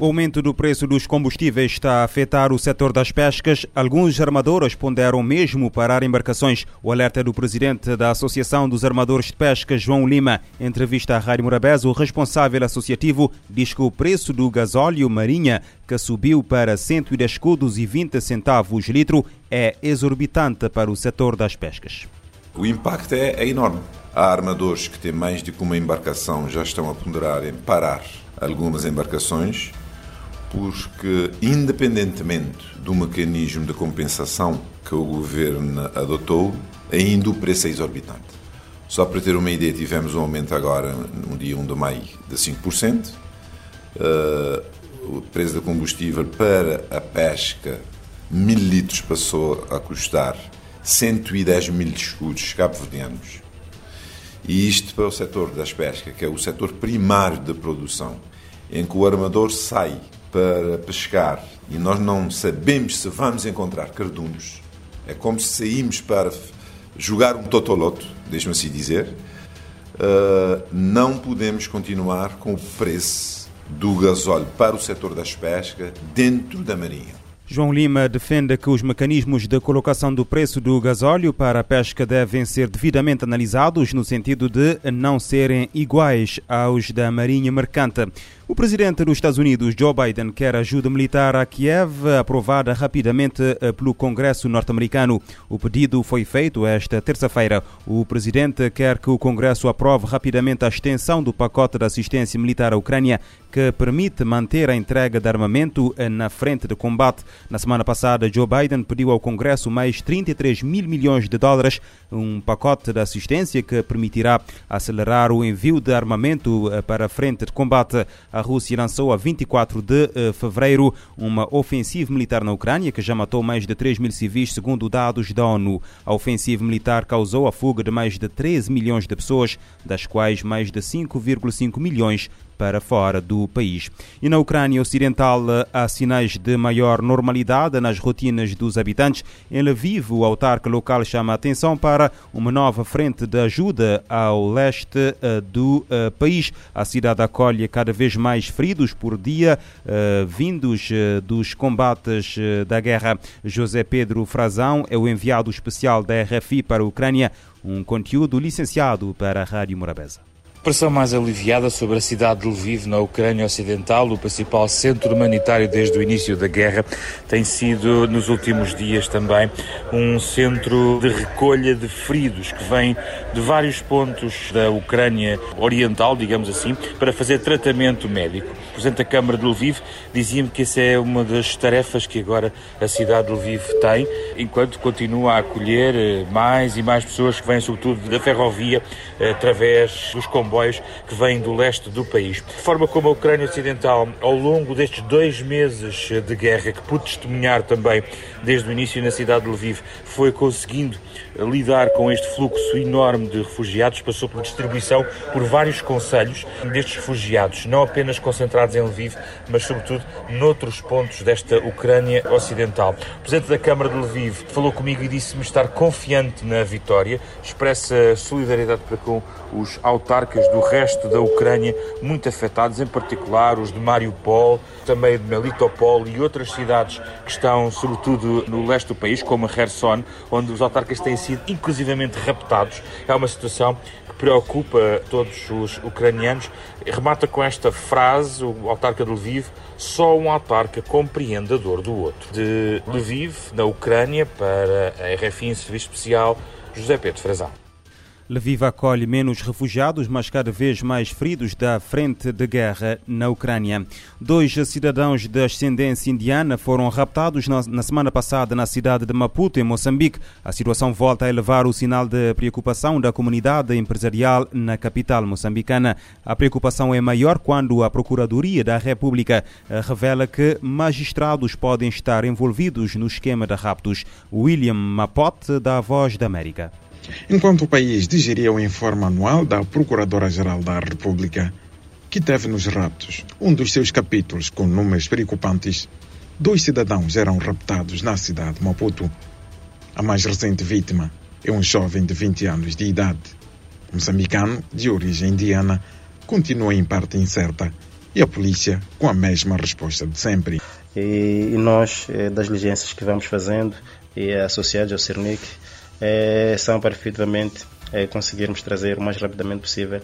O aumento do preço dos combustíveis está a afetar o setor das pescas. Alguns armadores ponderam mesmo parar embarcações. O alerta do presidente da Associação dos Armadores de Pesca, João Lima. Em entrevista à Rádio Morabeza, o responsável associativo diz que o preço do gasóleo marinha, que subiu para 110 escudos e 20 centavos litro, é exorbitante para o setor das pescas. O impacto é, é enorme. Há armadores que têm mais de uma embarcação já estão a ponderar em parar algumas embarcações porque, independentemente do mecanismo de compensação que o governo adotou, ainda o preço é exorbitante. Só para ter uma ideia, tivemos um aumento agora, no dia 1 de maio, de 5%. Uh, eh, o preço do combustível para a pesca, mil litros, passou a custar 110 mil escudos cabo-verdianos. E isto para o setor das pescas, que é o setor primário da produção, em que o armador sai para pescar. E nós não sabemos se vamos encontrar cardumes, é como se saímos para jogar um totoloto, deixe-me assim dizer, uh, não podemos continuar com o preço do gasóleo para o setor das pescas dentro da marinha. João Lima defende que os mecanismos de colocação do preço do gasóleo para a pesca devem ser devidamente analisados no sentido de não serem iguais aos da Marinha Mercante. O presidente dos Estados Unidos, Joe Biden, quer ajuda militar a Kiev aprovada rapidamente eh, pelo Congresso norte-americano. O pedido foi feito esta terça-feira. O presidente quer que o Congresso aprove rapidamente a extensão do pacote de assistência militar à Ucrânia, que permite manter a entrega de armamento eh, na frente de combate. Na semana passada, Joe Biden pediu ao Congresso mais 33 mil milhões de dólares, um pacote de assistência que permitirá acelerar o envio de armamento eh, para a frente de combate. A Rússia lançou a 24 de eh, fevereiro uma ofensiva militar na Ucrânia que já matou mais de 3 mil civis, segundo dados da ONU. A ofensiva militar causou a fuga de mais de 13 milhões de pessoas, das quais mais de 5,5 milhões para fora do país. E na Ucrânia Ocidental há sinais de maior normalidade nas rotinas dos habitantes. Em Lviv, o autarca local chama a atenção para uma nova frente de ajuda ao leste uh, do uh, país. A cidade acolhe cada vez mais feridos por dia, uh, vindos dos combates da guerra. José Pedro Frazão é o enviado especial da RFI para a Ucrânia, um conteúdo licenciado para a Rádio Morabeza. Pressão mais aliviada sobre a cidade de Lviv, na Ucrânia Ocidental, o principal centro humanitário desde o início da guerra, tem sido nos últimos dias também um centro de recolha de feridos que vem de vários pontos da Ucrânia Oriental, digamos assim, para fazer tratamento médico. O Presidente da Câmara de Lviv dizia-me que essa é uma das tarefas que agora a cidade de Lviv tem, enquanto continua a acolher eh, mais e mais pessoas que vêm, sobretudo, da ferrovia, eh, através dos comboios comboios que vêm do leste do país. De forma como a Ucrânia Ocidental, ao longo destes dois meses de guerra, que pude testemunhar também desde o início na cidade de Lviv, foi conseguindo lidar com este fluxo enorme de refugiados, passou por distribuição por vários conselhos destes refugiados, não apenas concentrados em Lviv, mas sobretudo noutros pontos desta Ucrânia Ocidental. O Presidente da Câmara de Lviv falou comigo e disse-me estar confiante na vitória, expressa solidariedade para com os autarcas do resto da Ucrânia muito afetados, em particular os de Mariupol, também de Melitopol e outras cidades que estão, sobretudo, no leste do país, como Kherson, onde os autarcas têm sido inclusivamente raptados. É uma situação que preocupa todos os ucranianos. Remata com esta frase, o autarca de Lviv, só um autarca compreende a dor do outro. De Lviv, na Ucrânia, para a RFI em Serviço Especial, José Pedro Frazão. Lviv acolhe menos refugiados, mas cada vez mais feridos da frente de guerra na Ucrânia. Dois cidadãos de ascendência indiana foram raptados na, semana passada na cidade de Maputo, em Moçambique. A situação volta a elevar o sinal de preocupação da comunidade empresarial na capital moçambicana. A preocupação é maior quando a Procuradoria da República eh, revela que magistrados podem estar envolvidos no esquema de raptos. William Mapote, da Voz da América. Enquanto o país digeria o informe anual da Procuradora-Geral da República, que teve nos raptos um dos seus capítulos com números preocupantes, dois cidadãos eram raptados na cidade de Maputo. A mais recente vítima é um jovem de 20 anos de idade. Moçambicano, de origem indiana, continua em parte incerta e a polícia com a mesma resposta de sempre. E, nós, eh, das diligências que vamos fazendo, e associados ao CERNIC, é, são para efetivamente é, conseguirmos trazer o mais rapidamente possível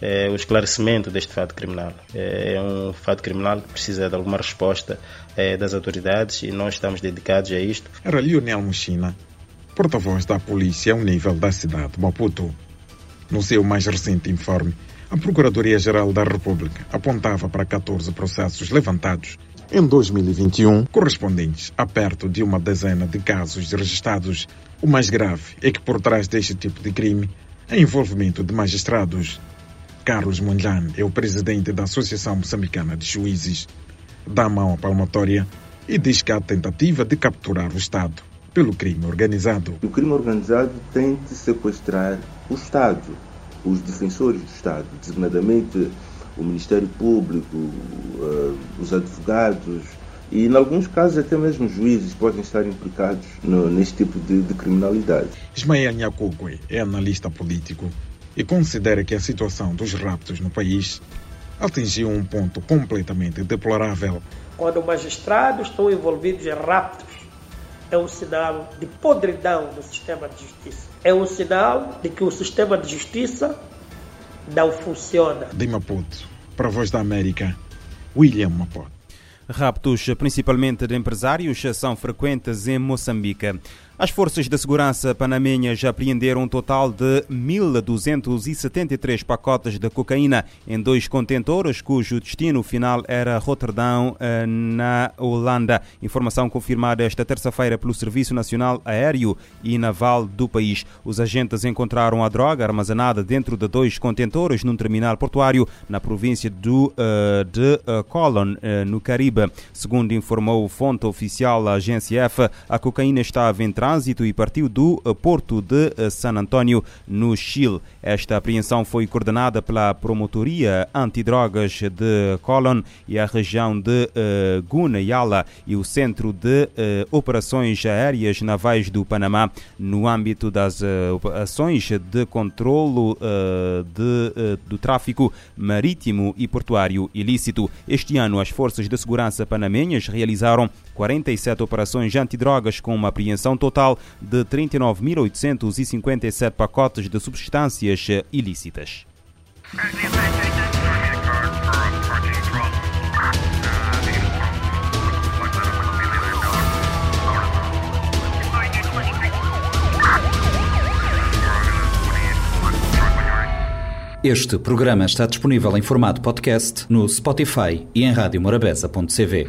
é, o esclarecimento deste fato criminal. É, é um fato criminal que precisa de alguma resposta é, das autoridades e nós estamos dedicados a isto. Era Lionel Mochina, porta-voz da polícia ao nível da cidade de Maputo. No seu mais recente informe, a Procuradoria-Geral da República apontava para 14 processos levantados em 2021, correspondentes a perto de uma dezena de casos registrados. O mais grave é que por trás deste tipo de crime há envolvimento de magistrados. Carlos Mondlane é o presidente da Associação Moçambicana de Juízes. Dá a mão à palmatória e diz que há tentativa de capturar o Estado pelo crime organizado. O crime organizado tem de sequestrar o Estado os defensores do Estado, designadamente o Ministério Público, uh, os advogados e, em alguns casos, até mesmo os juízes podem estar implicados no, neste tipo de, de criminalidade. Ismael Nhakugwe é analista político e considera que a situação dos raptos no país atingiu um ponto completamente deplorável. Quando magistrados estão envolvidos em raptos, é um sinal de podridão do sistema de justiça é um sinal de que o sistema de justiça não funciona. De Maputo, para a Voz da América, William Maputo. Raptos, principalmente de empresários, são frequentes em Moçambique. As forças de segurança panamenhas apreenderam um total de 1.273 pacotes de cocaína em dois contentores, cujo destino final era Roterdão, eh, na Holanda. Informação confirmada esta terça-feira pelo Serviço Nacional Aéreo e Naval do país. Os agentes encontraram a droga armazenada dentro de dois contentores num terminal portuário na província do, uh, de uh, Colon, no Caribe. Segundo informou fonte oficial da agência F, a cocaína estava em trânsito e partiu do eh, porto de eh, San Antonio, no Chile. Esta apreensão foi coordenada pela Promotoria Antidrogas de Colón e a região de uh, Gunayala e o Centro de uh, Operações Aéreas Navais do Panamá, no âmbito das uh, ações de controlo de, do tráfico marítimo e portuário ilícito. Este ano, as forças de segurança panamenhas realizaram 47 operações antidrogas com uma apreensão total de 39.857 pacotes de substâncias ilícitas. Este programa está disponível em formato podcast no Spotify e em radiomorabeza.cv.